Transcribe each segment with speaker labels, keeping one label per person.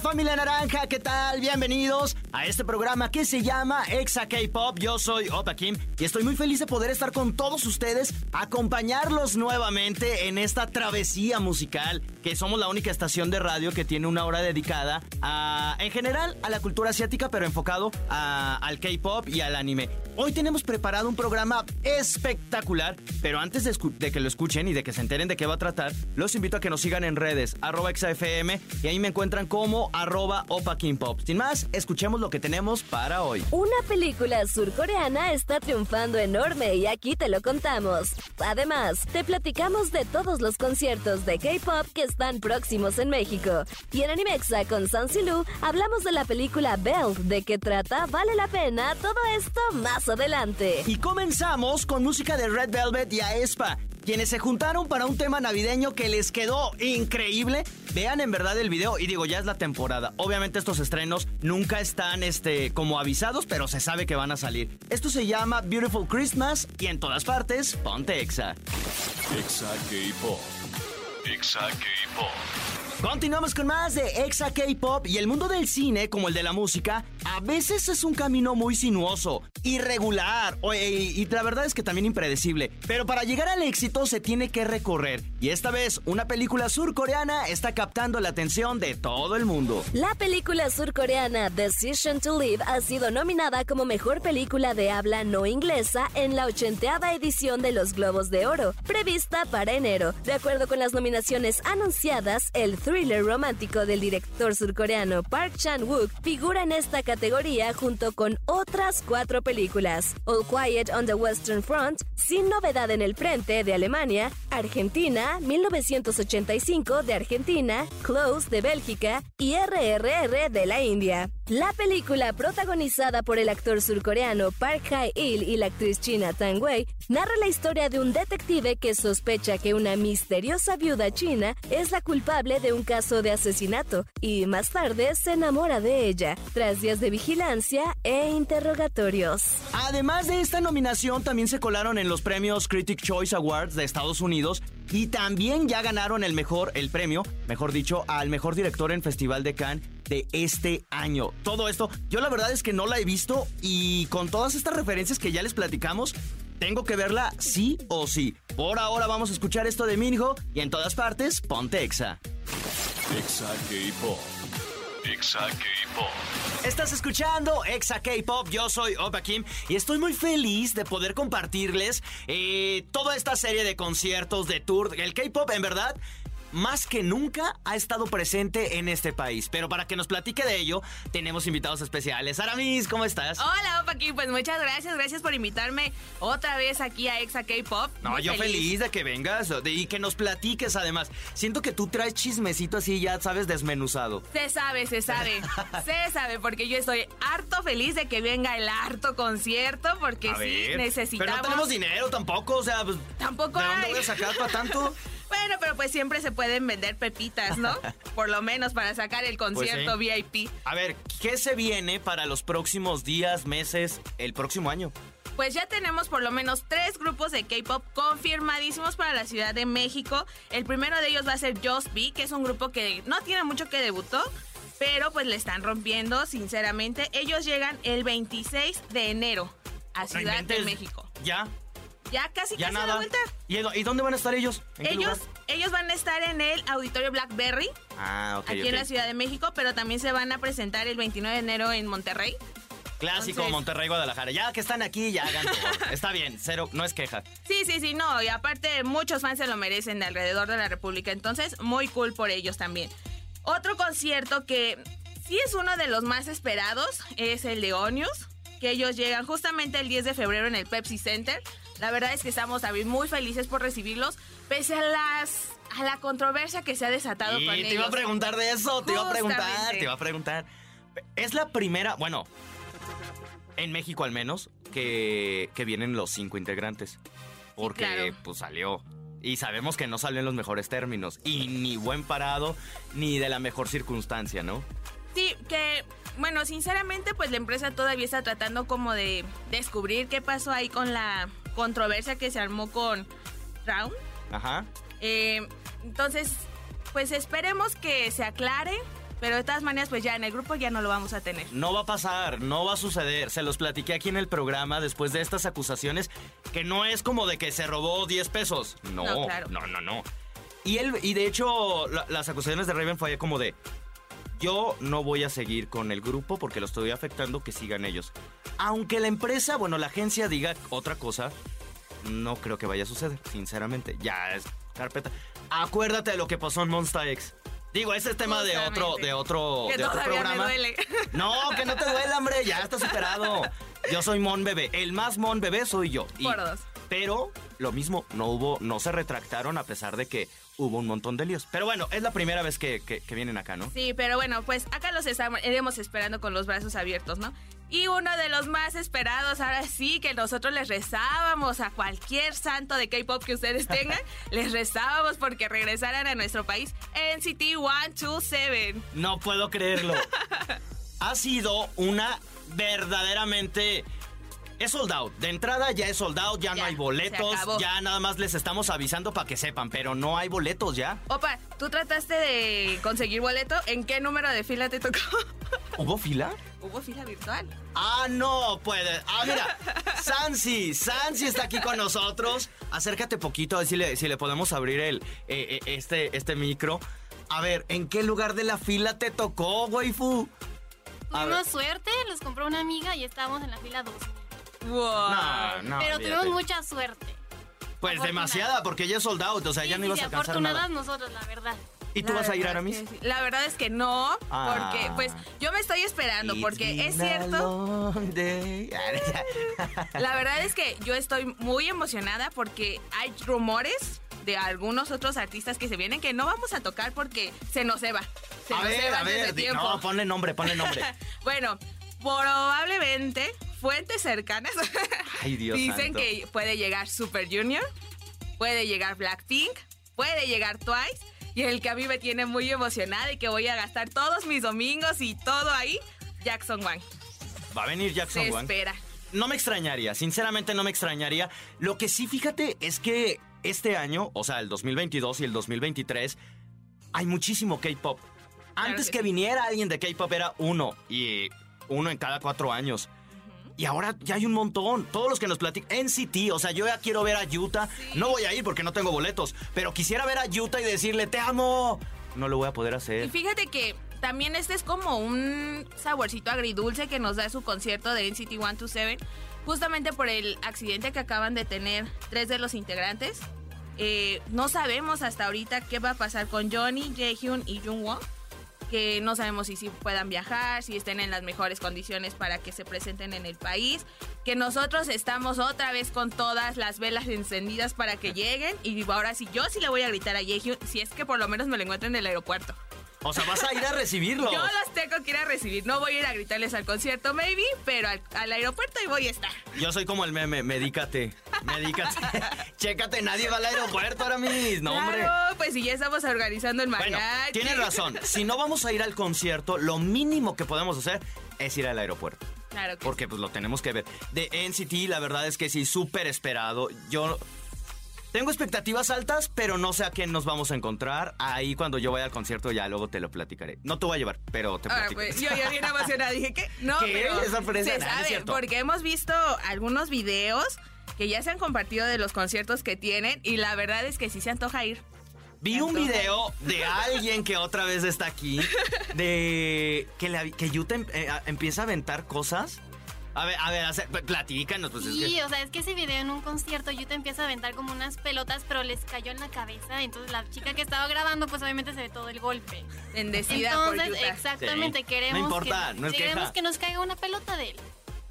Speaker 1: Familia naranja, ¿qué tal? Bienvenidos a este programa que se llama Exa K-Pop. Yo soy Opa Kim y estoy muy feliz de poder estar con todos ustedes, acompañarlos nuevamente en esta travesía musical, que somos la única estación de radio que tiene una hora dedicada a, en general, a la cultura asiática, pero enfocado al K-Pop y al anime. Hoy tenemos preparado un programa espectacular, pero antes de, que lo escuchen y de que se enteren de qué va a tratar, los invito a que nos sigan en redes, arroba XFM, y ahí me encuentran como arroba Opa King Pop. Sin más, escuchemos lo que tenemos para hoy.
Speaker 2: Una película surcoreana está triunfando enorme y aquí te lo contamos. Además, te platicamos de todos los conciertos de K-pop que están próximos en México. Y en Animexa con San Silu hablamos de la película Belle, de qué trata, vale la pena, todo esto más adelante.
Speaker 1: Y comenzamos con música de Red Velvet y Aespa, quienes se juntaron para un tema navideño que les quedó increíble. Vean en verdad el video y digo, ya es la temporada. Obviamente estos estrenos nunca están este, como avisados, pero se sabe que van a salir. Esto se llama Beautiful Christmas y en todas partes, ponte exa.
Speaker 3: Exa K-Pop. Exa K-Pop.
Speaker 1: Continuamos con más de Exa K-Pop y el mundo del cine, como el de la música, a veces es un camino muy sinuoso, irregular y, y la verdad es que también impredecible. Pero para llegar al éxito se tiene que recorrer y esta vez una película surcoreana está captando la atención de todo el mundo.
Speaker 2: La película surcoreana Decision to Live ha sido nominada como mejor película de habla no inglesa en la ochenteava edición de los Globos de Oro, prevista para enero. De acuerdo con las nominaciones anunciadas, el thriller romántico del director surcoreano Park Chan-wook figura en esta categoría junto con otras cuatro películas: All Quiet on the Western Front, Sin Novedad en el Frente de Alemania, Argentina, 1985 de Argentina, Close de Bélgica y RRR de la India. La película, protagonizada por el actor surcoreano Park Hae-il y la actriz china Tang Wei, narra la historia de un detective que sospecha que una misteriosa viuda china es la culpable de un caso de asesinato y más tarde se enamora de ella, tras días de vigilancia e interrogatorios.
Speaker 1: Además de esta nominación, también se colaron en los premios Critic Choice Awards de Estados Unidos y también ya ganaron el mejor, el premio, mejor dicho, al mejor director en Festival de Cannes de este año. Todo esto, yo la verdad es que no la he visto y con todas estas referencias que ya les platicamos, tengo que verla sí o sí. Por ahora vamos a escuchar esto de Minho y en todas partes, ponte exa.
Speaker 3: K-Pop. Exa K-Pop.
Speaker 1: Estás escuchando Exa K-Pop, yo soy Opa Kim y estoy muy feliz de poder compartirles eh, toda esta serie de conciertos, de tour. El K-Pop, en verdad, más que nunca ha estado presente en este país. Pero para que nos platique de ello, tenemos invitados especiales. Aramis, ¿cómo estás?
Speaker 4: Hola, Opa aquí, pues muchas gracias, gracias por invitarme otra vez aquí a Exa K-Pop.
Speaker 1: No,
Speaker 4: Muy
Speaker 1: yo feliz. de que vengas de- y que nos platiques además. Siento que tú traes chismecito así, ya sabes, desmenuzado.
Speaker 4: Se sabe, se sabe, se sabe, porque yo estoy harto feliz de que venga el harto concierto, porque
Speaker 1: A
Speaker 4: sí,
Speaker 1: ver,
Speaker 4: necesitamos...
Speaker 1: Pero no tenemos dinero tampoco, o sea, pues,
Speaker 4: Tampoco
Speaker 1: ¿de dónde voy a sacar para tanto?
Speaker 4: Bueno, pero pues siempre se pueden vender pepitas, ¿no? Por lo menos para sacar el concierto
Speaker 1: Pues sí.
Speaker 4: VIP.
Speaker 1: A ver, ¿qué se viene para los próximos días, meses, el próximo año?
Speaker 4: Pues ya tenemos por lo menos tres grupos de K-pop confirmadísimos para la Ciudad de México. El primero de ellos va a ser Just Be, que es un grupo que no tiene mucho que debutó, pero pues le están rompiendo, sinceramente. Ellos llegan el 26 de enero a
Speaker 1: No
Speaker 4: Ciudad de. México.
Speaker 1: ¿Ya?
Speaker 4: Ya casi
Speaker 1: ¿Ya
Speaker 4: casi a la
Speaker 1: nada?
Speaker 4: vuelta.
Speaker 1: ¿Y, dónde van a estar ellos? ¿En qué
Speaker 4: Ellos,
Speaker 1: lugar?
Speaker 4: ellos van a estar en el Auditorio Blackberry,
Speaker 1: Ah, ok,
Speaker 4: aquí
Speaker 1: ok.
Speaker 4: en la Ciudad de México, pero también se van a presentar el 29 de enero en Monterrey.
Speaker 1: Clásico
Speaker 4: Entonces-
Speaker 1: Monterrey, Guadalajara. Ya que están aquí, ya hagan todo. Está bien, cero, no es queja.
Speaker 4: Sí, sí, sí, no, y aparte muchos fans se lo merecen de alrededor de la República, entonces muy cool por ellos también. Otro concierto que sí es uno de los más esperados es el de Onius, que ellos llegan justamente el 10 de febrero en el Pepsi Center. La verdad es que estamos también muy felices por recibirlos, pese a las a la controversia que se ha desatado
Speaker 1: Y
Speaker 4: con
Speaker 1: te
Speaker 4: ellos.
Speaker 1: iba a preguntar de eso, te iba a preguntar, te iba a preguntar. Es la primera, bueno, en México al menos, que, que vienen los cinco integrantes. Porque
Speaker 4: claro.
Speaker 1: pues salió Y sabemos que no salió en los mejores términos. Y ni buen parado, ni de la mejor circunstancia, ¿no?
Speaker 4: Sí, que, bueno, sinceramente, pues la empresa todavía está tratando como de descubrir qué pasó ahí con la controversia que se armó con Round.
Speaker 1: Ajá.
Speaker 4: Eh, entonces, pues esperemos que se aclare. Pero de todas maneras, pues ya en el grupo ya no lo vamos a tener.
Speaker 1: No va a pasar, no va a suceder. Se los platiqué aquí en el programa después de estas acusaciones, que no es como de que se robó 10 pesos. No,
Speaker 4: No, claro.
Speaker 1: no, no, no. Y, él, y de hecho, la- las acusaciones de Raven fue como de, yo no voy a seguir con el grupo porque lo estoy afectando, que sigan ellos. Aunque la empresa, bueno, la agencia diga otra cosa, no creo que vaya a suceder, sinceramente. Ya es carpeta. Acuérdate de lo que pasó en Monster X. Digo, ese es tema de otro, de otro,
Speaker 4: Que
Speaker 1: de otro
Speaker 4: me
Speaker 1: programa.
Speaker 4: duele.
Speaker 1: No, que no te duele, hombre, ya está superado. Yo soy Mon Bebé. El más Mon Bebé soy yo. Y-
Speaker 4: Por dos.
Speaker 1: Pero lo mismo, no hubo, no se retractaron a pesar de que hubo un montón de líos. Pero bueno, es la primera vez que, que- que vienen acá, ¿no?
Speaker 4: Sí, pero bueno, pues acá los estamos, iremos esperando con los brazos abiertos, ¿no? Y uno de los más esperados, ahora sí, que nosotros les rezábamos a cualquier santo de K-pop que ustedes tengan, les rezábamos porque regresaran a nuestro país NCT 127.
Speaker 1: No puedo creerlo. ha sido una verdaderamente... Es sold out. De entrada ya es sold out, ya, no hay boletos, ya nada más les estamos avisando para que sepan, pero no hay boletos ya.
Speaker 4: Opa, ¿tú trataste de conseguir boleto? ¿En qué número de fila te tocó?
Speaker 1: ¿Hubo fila?
Speaker 4: Hubo fila virtual.
Speaker 1: Ah, no puede. Ah, mira, Sansi, Sansi está aquí con nosotros. Acércate poquito a ver si le, si le podemos abrir el, eh, eh, este, este micro. A ver, ¿en qué lugar de la fila te tocó, waifu?
Speaker 5: Tuvimos suerte, los compró una amiga y estábamos en la fila 2000.
Speaker 4: Wow.
Speaker 1: No, no.
Speaker 5: Pero
Speaker 1: olvídate.
Speaker 5: tuvimos mucha suerte.
Speaker 1: Pues
Speaker 5: afortunada.
Speaker 1: demasiada, porque ya es sold out, o sea,
Speaker 5: Sí,
Speaker 1: ya no
Speaker 5: sí,
Speaker 1: ibas a alcanzar
Speaker 5: afortunadas
Speaker 1: nada.
Speaker 5: nosotros, la verdad.
Speaker 1: ¿Y tú
Speaker 4: La
Speaker 1: vas a ir,
Speaker 4: verdad
Speaker 1: Aramis?
Speaker 4: es que sí. La verdad es que no,
Speaker 1: Ah.
Speaker 4: porque pues yo me estoy esperando, porque es
Speaker 1: a
Speaker 4: cierto. La verdad es que yo estoy muy emocionada porque hay rumores de algunos otros artistas que se vienen que no vamos a tocar porque se nos eva. Se
Speaker 1: A
Speaker 4: nos
Speaker 1: ver, a ver,
Speaker 4: tiempo.
Speaker 1: no, ponle nombre, ponle nombre.
Speaker 4: Bueno, probablemente fuentes cercanas
Speaker 1: Ay, Dios
Speaker 4: dicen
Speaker 1: santo.
Speaker 4: que puede llegar Super Junior, puede llegar Blackpink, puede llegar Twice y el que a mí me tiene muy emocionada y que voy a gastar todos mis domingos y todo ahí, Jackson Wang.
Speaker 1: Va a venir Jackson
Speaker 4: Se
Speaker 1: Wang.
Speaker 4: espera.
Speaker 1: No me extrañaría, sinceramente no me extrañaría. Lo que sí, fíjate, es que este año, o sea, el 2022 y el 2023, hay muchísimo K-pop. Antes
Speaker 4: que
Speaker 1: que,
Speaker 4: sí.
Speaker 1: viniera alguien de K-pop era uno, y uno en cada cuatro años. Y ahora ya hay un montón. Todos los que nos platican. NCT, o sea, yo ya quiero ver a Yuta. No voy a ir porque no tengo boletos. Pero quisiera ver a Yuta y decirle, te amo. No lo voy a poder
Speaker 4: Y
Speaker 1: hacer.
Speaker 4: fíjate que también este es como un saborcito agridulce que nos da su concierto de NCT 127, justamente por el accidente que acaban de tener tres de los integrantes. Eh, no sabemos hasta ahorita qué va a pasar con Johnny, Jaehyun y Jungwon, que no sabemos si, si puedan viajar, si estén en las mejores condiciones para que se presenten en el país, que nosotros estamos otra vez con todas las velas encendidas para que lleguen y ahora sí yo sí le voy a gritar a Jaehyun si es que por lo menos me lo encuentro en el aeropuerto.
Speaker 1: O sea, vas a ir a recibirlo.
Speaker 4: Yo los tengo que ir a recibir. No voy a ir a gritarles al concierto, maybe, pero al, al aeropuerto ahí voy a estar.
Speaker 1: Yo soy como el meme, medícate, medícate. Chécate, nadie va al aeropuerto ahora mismo. No, hombre.
Speaker 4: Claro, pues si ya estamos organizando el
Speaker 1: Bueno,
Speaker 4: mariachi.
Speaker 1: tienes razón. Si no vamos a ir al concierto, lo mínimo que podemos hacer es ir al aeropuerto.
Speaker 4: Claro que
Speaker 1: Porque pues lo tenemos que ver. De NCT, la verdad es que sí, súper esperado. Yo tengo expectativas altas, pero no sé a quién nos vamos a encontrar. Ahí cuando yo vaya al concierto ya luego te lo platicaré. No te voy a llevar, pero te
Speaker 4: Ahora,
Speaker 1: platico.
Speaker 4: pues, yo ya bien emocionada dije que no,
Speaker 1: ¿Qué?
Speaker 4: pero
Speaker 1: Es sorpresa,
Speaker 4: se
Speaker 1: es
Speaker 4: sabe
Speaker 1: cierto.
Speaker 4: porque hemos visto algunos videos que ya se han compartido de los conciertos que tienen y la verdad es que sí se antoja ir.
Speaker 1: Vi un video de alguien que otra vez está aquí, de que, la- que Yuta em- eh, a- empieza a aventar cosas. A ver, a ver, platícanos, pues es
Speaker 5: Sí,
Speaker 1: que...
Speaker 5: o sea, es que ese video en un concierto Yuta empieza a aventar como unas pelotas, pero les cayó en la cabeza. Entonces la chica que estaba grabando, pues obviamente se ve todo el golpe.
Speaker 4: Bendecida por
Speaker 5: Entonces,
Speaker 4: Yuta.
Speaker 5: exactamente,
Speaker 1: Sí.
Speaker 5: queremos,
Speaker 1: No importa,
Speaker 5: que,
Speaker 1: no
Speaker 5: queremos
Speaker 1: queja.
Speaker 5: que nos caiga una pelota de él.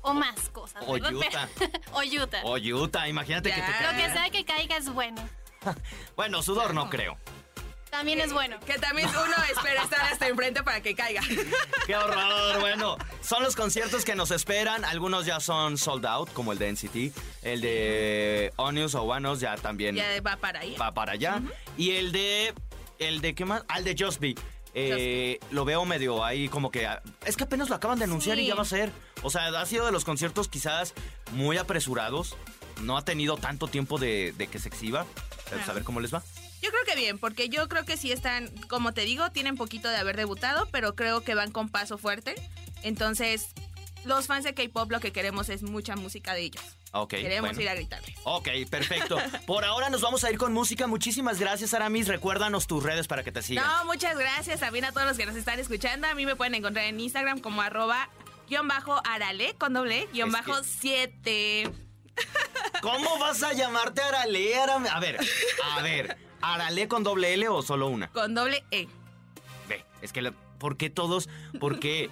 Speaker 5: O más cosas.
Speaker 1: O
Speaker 5: ¿verdad?
Speaker 1: Yuta.
Speaker 5: o Yuta.
Speaker 1: O Yuta, imagínate que te caiga.
Speaker 5: Lo que sea que caiga es bueno.
Speaker 1: Bueno, sudor no creo.
Speaker 5: También es bueno.
Speaker 4: Que también uno espera estar hasta enfrente para que caiga.
Speaker 1: ¡Qué horror! Bueno, son los conciertos que nos esperan. Algunos ya son sold out, como el de NCT. El de Onius o Wanos ya también
Speaker 4: Ya va para ahí.
Speaker 1: va para allá. Y el de... ¿El de qué más? Al de Just Be. Eh, lo veo medio ahí como que... Es que apenas lo acaban de anunciar y ya va a ser. O sea, ha sido de los conciertos quizás muy apresurados. No ha tenido tanto tiempo de, de que se exhiba. Pues, a ver cómo les va.
Speaker 4: Yo creo que bien, porque yo creo que sí están, como te digo, tienen poquito de haber debutado, pero creo que van con paso fuerte. Entonces, los fans de K-pop lo que queremos es mucha música de ellos.
Speaker 1: Ok.
Speaker 4: Queremos
Speaker 1: bueno.
Speaker 4: ir a gritarles.
Speaker 1: Ok, perfecto. Por ahora nos vamos a ir con música. Muchísimas gracias, Aramis. Recuérdanos tus redes para que te sigan.
Speaker 4: No, muchas gracias también a todos los que nos están escuchando. A mí me pueden encontrar en Instagram como arroba guion bajo arale con doble
Speaker 1: guion
Speaker 4: bajo
Speaker 1: que-
Speaker 4: siete.
Speaker 1: ¿Cómo vas a llamarte Arale, Arame? A ver, a ver. ¿Arale con doble L o solo una?
Speaker 4: Con doble E.
Speaker 1: Ve, es que, la- ¿por qué todos? Porque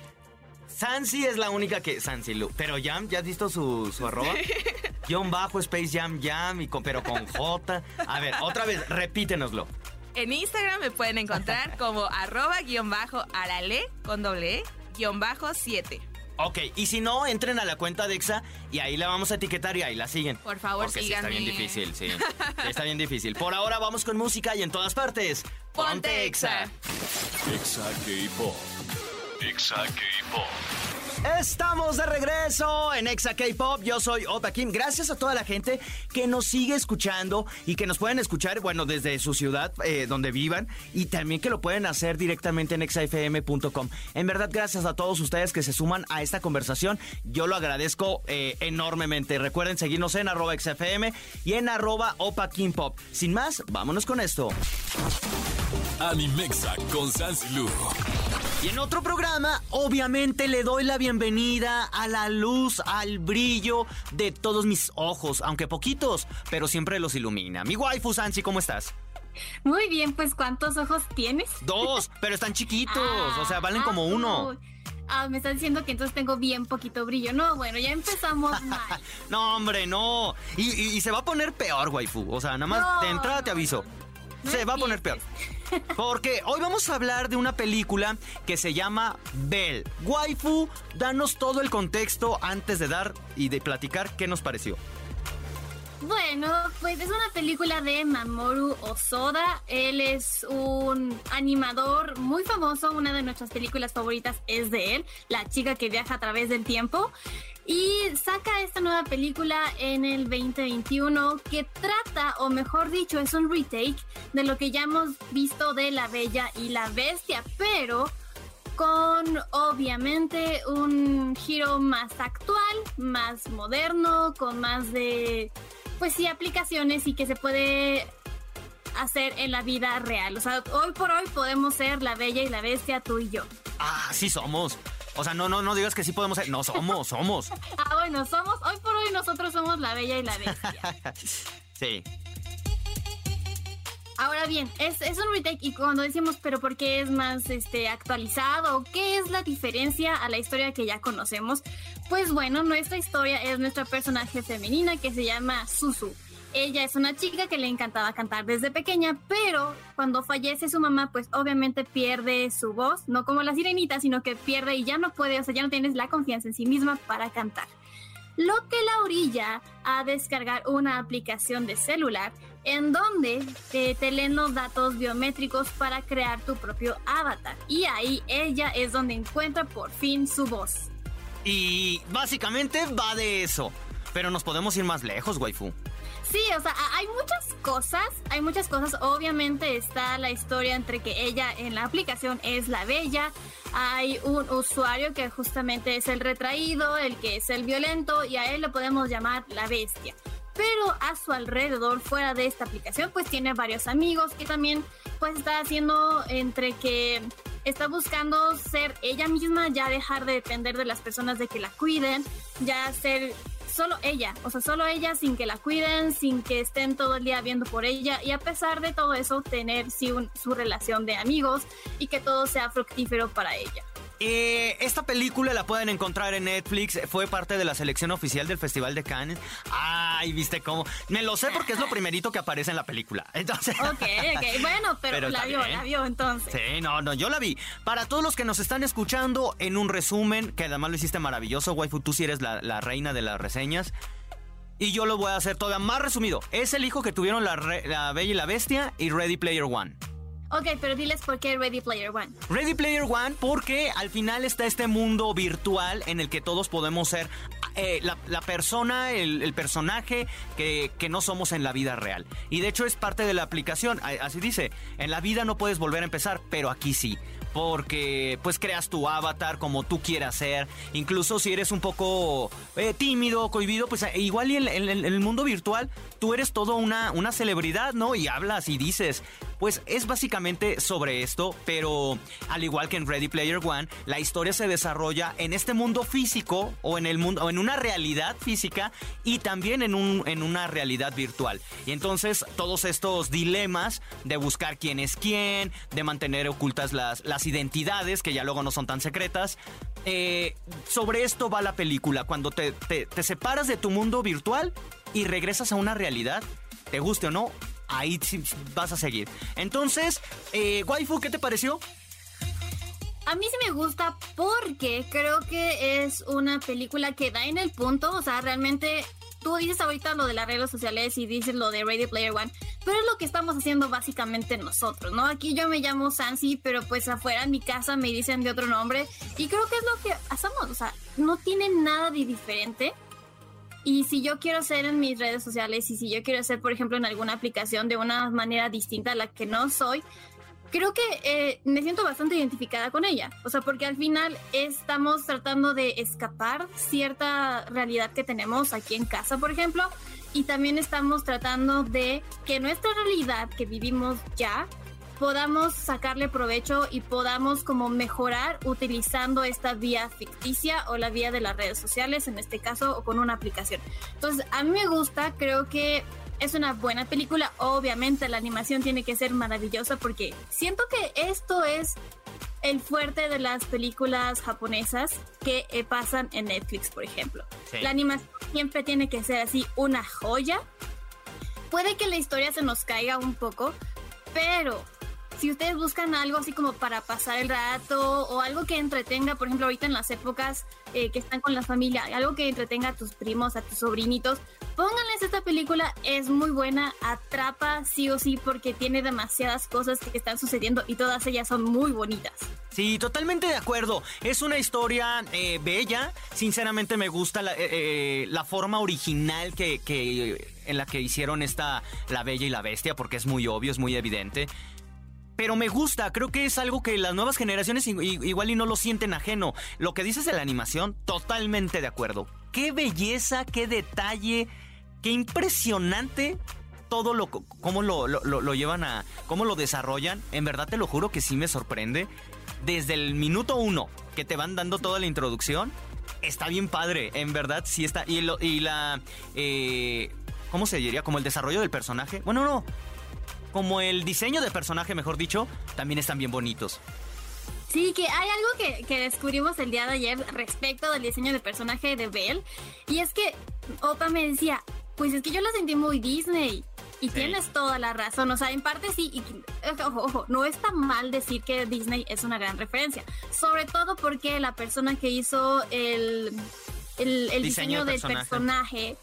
Speaker 1: Sansi es la única que... Sansi Lu. Pero Jam, ¿ya has visto su, su arroba? Guión bajo, Space Jam, Jam, y con, pero con J. A ver, otra vez, repítenoslo.
Speaker 4: En Instagram me pueden encontrar como arroba guion bajo arale con doble E guion bajo siete.
Speaker 1: Ok, y si no, entren a la cuenta de Exa y ahí la vamos a etiquetar y ahí la siguen.
Speaker 4: Por favor,
Speaker 1: Porque sí está bien difícil, sí. Sí, está bien difícil. Por ahora vamos con música y en todas partes.
Speaker 4: Ponte Exa.
Speaker 3: Exa K-Pop. Exa K-Pop.
Speaker 1: Estamos de regreso en Exa K-Pop. Yo soy Opa Kim. Gracias a toda la gente que nos sigue escuchando y que nos pueden escuchar, bueno, desde su ciudad eh, donde vivan y también que lo pueden hacer directamente en exafm.com. En verdad, gracias a todos ustedes que se suman a esta conversación. Yo lo agradezco eh, enormemente. Recuerden seguirnos en arroba exafm y en arroba Opa Kim Pop. Sin más, vámonos con esto.
Speaker 3: Animexa con Sansi.
Speaker 1: Y en otro programa, obviamente le doy la bienvenida a la luz, al brillo de todos mis ojos, aunque poquitos, pero siempre los ilumina. Mi waifu Sansi, ¿cómo estás?
Speaker 5: Muy bien, pues ¿cuántos ojos tienes?
Speaker 1: Dos, pero están chiquitos,
Speaker 5: Ah,
Speaker 1: o sea, valen
Speaker 5: ah,
Speaker 1: como uno.
Speaker 5: Ah, me estás diciendo que entonces tengo bien poquito brillo. No, bueno, ya empezamos mal.
Speaker 1: No, hombre, no. Y, y- y se va a poner peor, waifu. O sea, nada más
Speaker 5: No,
Speaker 1: de entrada
Speaker 5: no,
Speaker 1: te aviso.
Speaker 5: no
Speaker 1: se va a poner peor. Porque hoy vamos a hablar de una película que se llama Bell. Waifu, danos todo el contexto antes de dar y de platicar qué nos pareció.
Speaker 5: Bueno, pues es una película de Mamoru Osoda. Él es un animador muy famoso. Una de nuestras películas favoritas es de él, La chica que viaja a través del tiempo. Y saca esta nueva película en el 2021 que trata, o mejor dicho, es un retake de lo que ya hemos visto de La Bella y la Bestia, pero con obviamente un giro más actual, más moderno, con más de, pues sí, aplicaciones y que se puede hacer en la vida real. O sea, hoy por hoy podemos ser la bella y la bestia, tú y yo.
Speaker 1: Ah, sí somos. O sea, no, no, no digas que sí podemos ser. No, somos, somos.
Speaker 5: Ah, bueno, somos, hoy por hoy nosotros somos la bella y la bestia.
Speaker 1: Sí.
Speaker 5: Ahora bien, es, es un retake y cuando decimos, pero ¿por qué es más este, actualizado? ¿Qué es la diferencia a la historia que ya conocemos? Pues bueno, nuestra historia es nuestra personaje femenina que se llama Susu. Ella es una chica que le encantaba cantar desde pequeña, pero cuando fallece su mamá, pues obviamente pierde su voz, no como la sirenita, sino que pierde y ya no puede, o sea, ya no tienes la confianza en sí misma para cantar lo que la orilla a descargar una aplicación de celular en donde te, te leen los datos biométricos para crear tu propio avatar. Y ahí ella es donde encuentra por fin su voz.
Speaker 1: Y básicamente va de eso. Pero nos podemos ir más lejos, waifu.
Speaker 5: Sí, o sea, hay muchas cosas, hay muchas cosas. Obviamente está la historia entre que ella en la aplicación es la bella, hay un usuario que justamente es el retraído, el que es el violento y a él lo podemos llamar la bestia. Pero a su alrededor, fuera de esta aplicación, pues tiene varios amigos que también pues está haciendo entre que está buscando ser ella misma, ya dejar de depender de las personas de que la cuiden, ya ser solo ella, o sea, solo ella sin que la cuiden, sin que estén todo el día viendo por ella y a pesar de todo eso tener sí un- su relación de amigos y que todo sea fructífero para ella.
Speaker 1: Eh, esta película la pueden encontrar en Netflix. Fue parte de la selección oficial del Festival de Cannes. Ay, viste cómo. Me lo sé porque es lo primerito que aparece en la película. Entonces.
Speaker 5: Ok, ok. Bueno, pero, la vio, la vio entonces.
Speaker 1: Sí, no, no, yo la vi. Para todos los que nos están escuchando, en un resumen, que además lo hiciste maravilloso, waifu, tú sí eres la, la reina de las reseñas. Y yo lo voy a hacer todavía más resumido. Es el hijo que tuvieron la, la Bella y la Bestia y Ready Player One.
Speaker 5: Ok, pero diles por qué Ready Player One.
Speaker 1: Ready Player One porque al final está este mundo virtual en el que todos podemos ser eh, la, persona, el, personaje que, no somos en la vida real. Y de hecho es parte de la aplicación. Así dice, en la vida no puedes volver a empezar, pero aquí sí porque pues creas tu avatar como tú quieras ser. Incluso si eres un poco eh, tímido, cohibido, pues eh, igual y en, el mundo virtual tú eres todo una, una celebridad, ¿no? Y hablas y dices. Pues es básicamente sobre esto, pero al igual que en Ready Player One, la historia se desarrolla en este mundo físico o en el mundo en una realidad física y también en, un, en una realidad virtual. Y entonces todos estos dilemas de buscar quién es quién, de mantener ocultas las, las identidades, que ya luego no son tan secretas. Eh, sobre esto va la película, cuando te, separas de tu mundo virtual y regresas a una realidad, te guste o no, ahí vas a seguir. Entonces, eh, Waifu, ¿qué te pareció?
Speaker 5: A mí sí me gusta porque creo que es una película que da en el punto, o sea, realmente tú dices ahorita lo de las redes sociales y dices lo de Ready Player One, pero es lo que estamos haciendo básicamente nosotros, ¿no? Aquí yo me llamo Sansi, pero pues afuera en mi casa me dicen de otro nombre y creo que es lo que hacemos, o sea, no tiene nada de diferente. Y si yo quiero ser en mis redes sociales y si yo quiero ser, por ejemplo, en alguna aplicación de una manera distinta a la que no soy, creo que eh, me siento bastante identificada con ella. O sea, porque al final estamos tratando de escapar cierta realidad que tenemos aquí en casa, por ejemplo, y también estamos tratando de que nuestra realidad que vivimos ya podamos sacarle provecho y podamos como mejorar utilizando esta vía ficticia o la vía de las redes sociales, en este caso, o con una aplicación. Entonces, a mí me gusta, creo que es una buena película. Obviamente la animación tiene que ser maravillosa porque siento que esto es el fuerte de las películas japonesas que eh, pasan en Netflix, por ejemplo. La animación siempre tiene que ser así una joya. Puede que la historia se nos caiga un poco, pero si ustedes buscan algo así como para pasar el rato o algo que entretenga, por ejemplo, ahorita en las épocas eh, que están con la familia, algo que entretenga a tus primos, a tus sobrinitos, pónganles esta película, es muy buena, atrapa sí o sí porque tiene demasiadas cosas que están sucediendo y todas ellas son muy bonitas.
Speaker 1: Sí, totalmente de acuerdo. Es una historia eh, bella. Sinceramente me gusta la, eh, la forma original que, que, en la que hicieron esta La Bella y la Bestia, porque es muy obvio, es muy evidente pero me gusta, creo que es algo que las nuevas generaciones igual y no lo sienten ajeno. Lo que dices de la animación, totalmente de acuerdo. Qué belleza, qué detalle, qué impresionante todo lo cómo lo, lo, llevan a cómo lo desarrollan. En verdad te lo juro que sí me sorprende. Desde el minuto uno que te van dando toda la introducción, está bien padre. En verdad sí está. Y, y la eh, ¿cómo se diría? Como el desarrollo del personaje. Bueno, no como el diseño de personaje, mejor dicho, también están bien bonitos.
Speaker 5: Sí, que hay algo que, descubrimos el día de ayer respecto del diseño de personaje de Belle. Y es que Opa me decía, pues es que yo la sentí muy Disney. Y tienes toda la razón, o sea, en parte sí, y, ojo, ojo, no está mal decir que Disney es una gran referencia, sobre todo porque la persona que hizo el, el, diseño, del personaje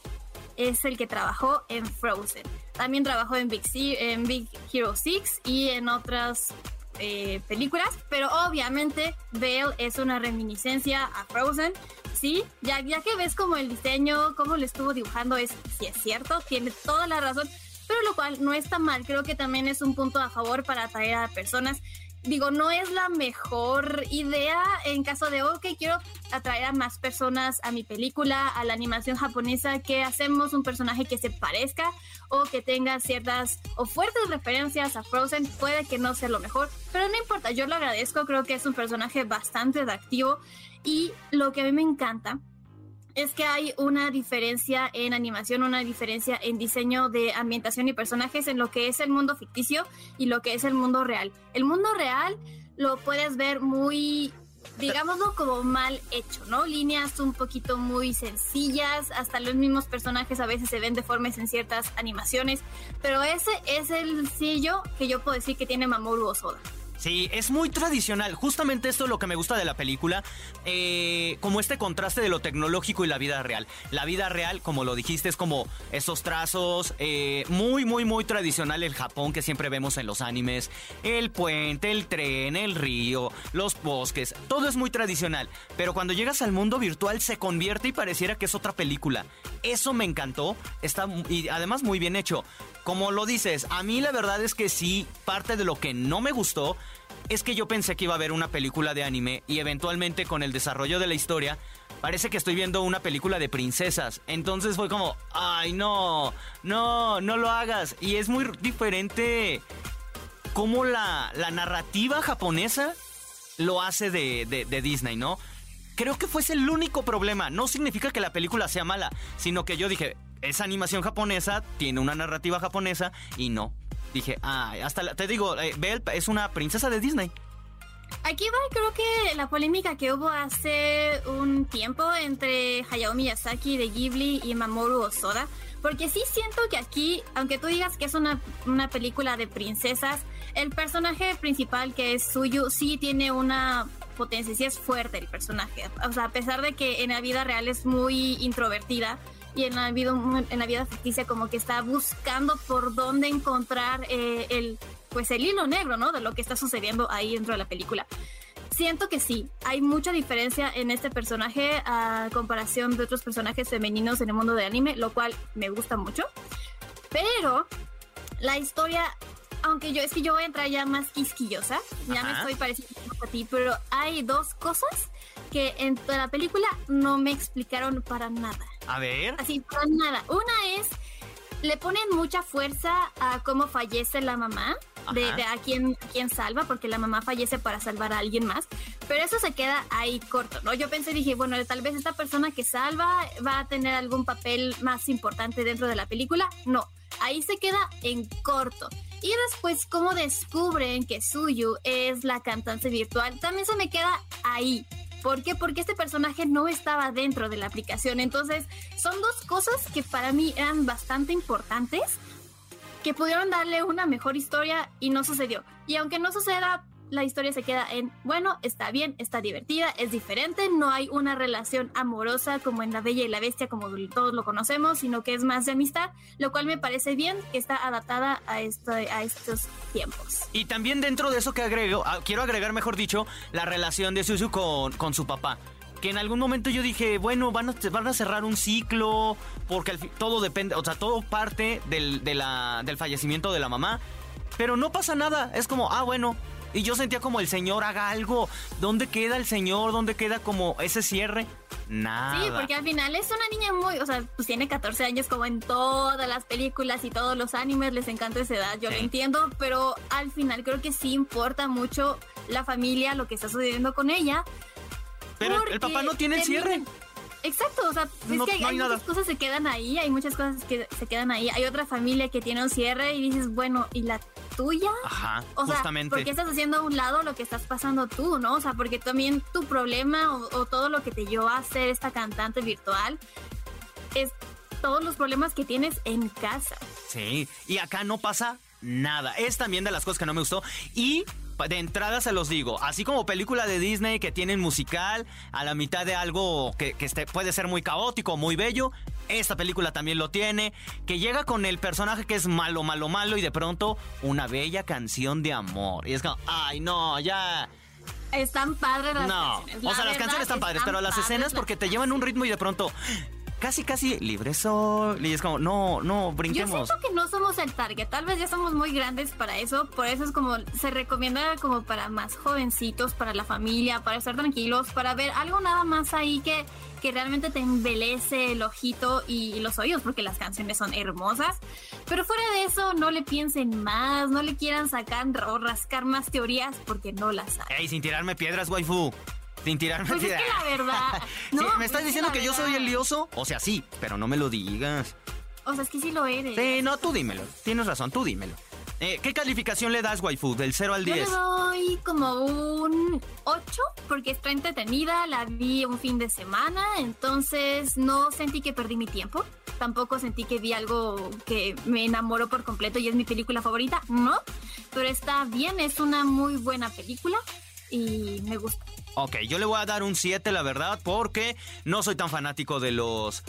Speaker 5: es el que trabajó en Frozen. También trabajó en Big, en Big Hero 6 y en otras eh, películas, pero obviamente Belle es una reminiscencia a Frozen, ¿sí? Ya, ya que ves como el diseño, cómo lo estuvo dibujando, es, si es cierto, tiene toda la razón, pero lo cual no está mal, creo que también es un punto a favor para atraer a personas digo, no es la mejor idea en caso de, ok, quiero atraer a más personas a mi película, a la animación japonesa, que hacemos un personaje que se parezca o que tenga ciertas o fuertes referencias a Frozen, puede que no sea lo mejor, pero no importa, yo lo agradezco, creo que es un personaje bastante atractivo y lo que a mí me encanta es que hay una diferencia en animación, una diferencia en diseño de ambientación y personajes en lo que es el mundo ficticio y lo que es el mundo real. El mundo real lo puedes ver muy digámoslo como mal hecho, ¿no? Líneas un poquito muy sencillas, hasta los mismos personajes a veces se ven deformes en ciertas animaciones, pero ese es el sello que yo puedo decir que tiene Mamoru Osoda.
Speaker 1: Sí, es muy tradicional. Justamente esto es lo que me gusta de la película. Eh, como este contraste de lo tecnológico y la vida real. La vida real, como lo dijiste, es como esos trazos eh, muy, muy, muy tradicional el Japón que siempre vemos en los animes. El puente, el tren, el río, los bosques. Todo es muy tradicional. Pero cuando llegas al mundo virtual se convierte y pareciera que es otra película. Eso me encantó. Está y además muy bien hecho como lo dices, a mí la verdad es que sí, parte de lo que no me gustó es que yo pensé que iba a ver una película de anime y eventualmente con el desarrollo de la historia parece que estoy viendo una película de princesas. Entonces fue como, ay no, no, no lo hagas. Y es muy diferente cómo la, narrativa japonesa lo hace de, de Disney, ¿no? Creo que fue el único problema. No significa que la película sea mala, sino que yo dije, es animación japonesa, tiene una narrativa japonesa y no. Dije, ah, hasta te digo, eh, Belle es una princesa de Disney.
Speaker 5: Aquí va, creo que la polémica que hubo hace un tiempo entre Hayao Miyazaki de Ghibli y Mamoru Osoda. Porque sí siento que aquí, aunque tú digas que es una, una película de princesas, el personaje principal que es Suyu sí tiene una potencia, sí es fuerte el personaje. O sea, a pesar de que en la vida real es muy introvertida, y en la vida, en la vida ficticia como que está buscando por dónde encontrar eh, el, pues el hilo negro, ¿no? De lo que está sucediendo ahí dentro de la película. Siento que sí, hay mucha diferencia en este personaje a comparación de otros personajes femeninos en el mundo del anime, lo cual me gusta mucho. Pero la historia, aunque yo es que yo voy a entrar ya más quisquillosa, ya me estoy pareciendo a ti, pero hay dos cosas que en toda la película no me explicaron para nada.
Speaker 1: A ver.
Speaker 5: Así, para nada. Una es, le ponen mucha fuerza a cómo fallece la mamá. De, a quién, quién salva, porque la mamá fallece para salvar a alguien más. Pero eso se queda ahí corto, ¿no? Yo pensé, dije, bueno, tal vez esta persona que salva va a tener algún papel más importante dentro de la película. No, ahí se queda en corto. Y después, cómo descubren que Suyu es la cantante virtual, también se me queda ahí. ¿Por qué? Porque este personaje no estaba dentro de la aplicación. Entonces, son dos cosas que para mí eran bastante importantes, que pudieron darle una mejor historia y no sucedió. Y aunque no suceda, la historia se queda en, bueno, está bien, está divertida, es diferente, no hay una relación amorosa como en La Bella y la Bestia, como todos lo conocemos, sino que es más de amistad, lo cual me parece bien que está adaptada a, esto, a estos tiempos.
Speaker 1: Y también dentro de eso que agrego, ah, quiero agregar, mejor dicho, la relación de Suzu con, con su papá que en algún momento yo dije, bueno, van a, cerrar un ciclo, porque todo depende, o sea, todo parte del, del fallecimiento de la mamá, pero no pasa nada, es como, ah, bueno, y yo sentía como el señor haga algo. ¿Dónde queda el señor? ¿Dónde queda como ese cierre? Nada.
Speaker 5: Sí, porque al final es una niña muy, o sea, pues tiene 14 años como en todas las películas y todos los animes, les encanta esa edad, yo lo entiendo, pero al final creo que sí importa mucho la familia, lo que está sucediendo con ella.
Speaker 1: Pero el papá no tiene el cierre.
Speaker 5: Exacto, o sea, es que hay, muchas cosas que se quedan ahí, hay muchas cosas que se quedan ahí. Hay otra familia que tiene un cierre y dices, bueno, ¿y la tuya?
Speaker 1: Ajá,
Speaker 5: o sea, ¿por qué estás haciendo a un lado lo que estás pasando tú, no? O sea, porque también tu problema o, todo lo que te llevó a ser esta cantante virtual es todos los problemas que tienes en casa.
Speaker 1: Sí, y acá no pasa nada. Es también de las cosas que no me gustó. Y de entrada se los digo, así como película de Disney que tienen musical a la mitad de algo que, este, puede ser muy caótico, muy bello, esta película también lo tiene, que llega con el personaje que es malo, malo, malo y de pronto una bella canción de amor. Y es como, ay no, ya...
Speaker 5: Están padres las no. canciones.
Speaker 1: o sea, las canciones están padres, pero las escenas porque te llevan un ritmo y de pronto casi, casi libre sol. Y es como, no, no, brinquemos.
Speaker 5: Yo siento que no somos el target. Tal vez ya somos muy grandes para eso. Por eso es como, se recomienda como para más jovencitos, para la familia, para estar tranquilos, para ver algo nada más ahí que, que realmente te embelece el ojito y, los oídos, porque las canciones son hermosas. Pero fuera de eso, no le piensen más, no le quieran sacar o rascar más teorías, porque no las hay.
Speaker 1: Ey, sin tirarme piedras, waifu. Sin tirarme
Speaker 5: pues es que la verdad. No,
Speaker 1: ¿Me estás diciendo que, yo soy el lioso? O sea, sí, pero no me lo digas.
Speaker 5: O sea, es que sí lo eres.
Speaker 1: Sí, no, tú dímelo. Tienes razón, tú dímelo. Eh, ¿Qué calificación le das, waifu? Del 0 al 10.
Speaker 5: Yo le doy como un 8 porque está entretenida, la vi un fin de semana, entonces no sentí que perdí mi tiempo. Tampoco sentí que vi algo que me enamoró por completo y es mi película favorita, no. Pero está bien, es una muy buena película y me gusta.
Speaker 1: Ok, yo le voy a dar un 7, la verdad, porque no soy tan fanático de los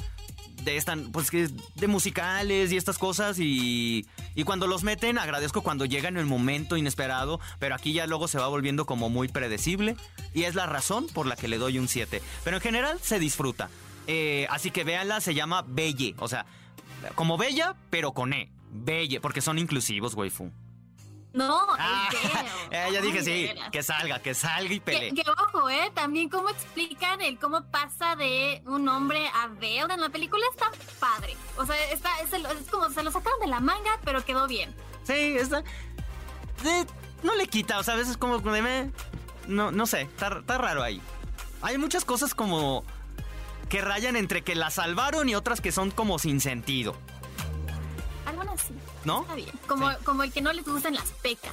Speaker 1: de esta, pues que de musicales y estas cosas y, y cuando los meten agradezco cuando llegan en el momento inesperado, pero aquí ya luego se va volviendo como muy predecible y es la razón por la que le doy un 7. Pero en general se disfruta. Eh, así que véanla, se llama Belle, o sea, como Bella, pero con E. Belle, porque son inclusivos, waifu.
Speaker 5: No,
Speaker 1: Ah,
Speaker 5: feo.
Speaker 1: eh, ya dije
Speaker 5: Ay,
Speaker 1: sí, que salga, que salga y pelee.
Speaker 5: que ojo, ¿eh? También cómo explican el cómo pasa de un hombre a Belle en la película está padre. O sea, está, es, el- es como se lo sacaron de la manga, pero quedó bien.
Speaker 1: Sí, está. no le quita, o sea, a veces como No, no sé, está, está raro ahí. Hay muchas cosas como. que rayan entre que la salvaron y otras que son como sin sentido.
Speaker 5: Algunas sí.
Speaker 1: ¿No?
Speaker 5: Está bien. Como,
Speaker 1: Sí.
Speaker 5: como el que no les gustan las pecas.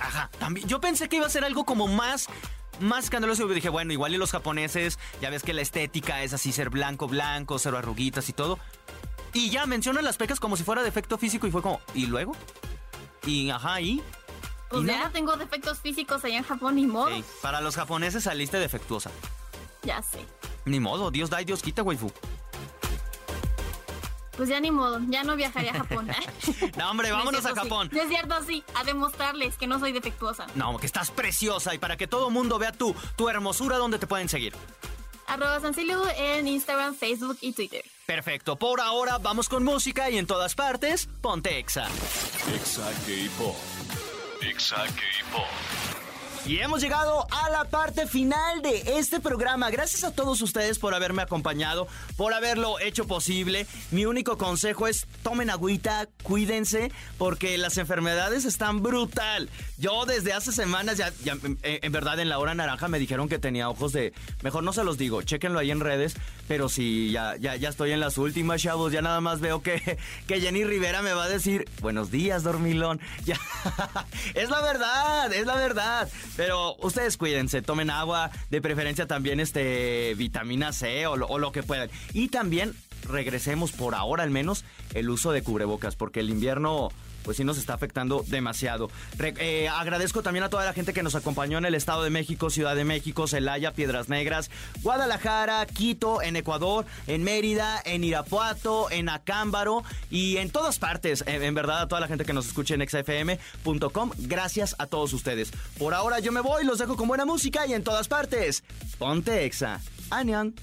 Speaker 1: Ajá, también. Yo pensé que iba a ser algo como más. Más escandaloso. Y dije, bueno, igual y los japoneses, ya ves que la estética es así, ser blanco, blanco, cero arruguitas y todo. Y ya mencionan las pecas como si fuera defecto físico y fue como, ¿y luego? Y ajá, ¿y?
Speaker 5: Pues
Speaker 1: ¿Y
Speaker 5: ya
Speaker 1: nada?
Speaker 5: tengo defectos físicos allá en Japón, ni modo.
Speaker 1: Sí, para los japoneses saliste defectuosa.
Speaker 5: Ya sé.
Speaker 1: Ni modo, Dios da y Dios quita, waifu.
Speaker 5: Pues ya ni modo, ya no viajaré a Japón. ¿eh?
Speaker 1: No, hombre,
Speaker 5: No
Speaker 1: vámonos a
Speaker 5: sí.
Speaker 1: Japón.
Speaker 5: No es cierto, sí. A demostrarles que no soy defectuosa.
Speaker 1: No, que estás preciosa y para que todo mundo vea tu, tu hermosura, ¿dónde te pueden seguir?
Speaker 5: Arroba Sancilu en Instagram, Facebook y Twitter.
Speaker 1: Perfecto, por ahora vamos con música y en todas partes, ponte Exa.
Speaker 3: Exa K-Pop. Exa K-Pop.
Speaker 1: Y hemos llegado a la parte final de este programa. Gracias a todos ustedes por haberme acompañado, por haberlo hecho posible. Mi único consejo es tomen agüita, cuídense, porque las enfermedades están brutal. Yo desde hace semanas, ya, ya, en, verdad en la hora naranja me dijeron que tenía ojos de... Mejor no se los digo, chéquenlo ahí en redes, pero sí, ya, ya, ya estoy en las últimas, chavos. Ya nada más veo que, que Jenny Rivera me va a decir, buenos días, dormilón. Es la verdad, es la verdad. Pero ustedes cuídense, tomen agua, de preferencia también este vitamina C o lo, o lo que puedan. Y también regresemos por ahora al menos el uso de cubrebocas, porque el invierno pues sí nos está afectando demasiado. Eh, agradezco también a toda la gente que nos acompañó en el Estado de México, Ciudad de México, Celaya, Piedras Negras, Guadalajara, Quito, en Ecuador, en Mérida, en Irapuato, en Acámbaro y en todas partes. En, en verdad, a toda la gente que nos escuche en xfm.com, gracias a todos ustedes. Por ahora yo me voy, los dejo con buena música y en todas partes. Ponte Exa. Anian.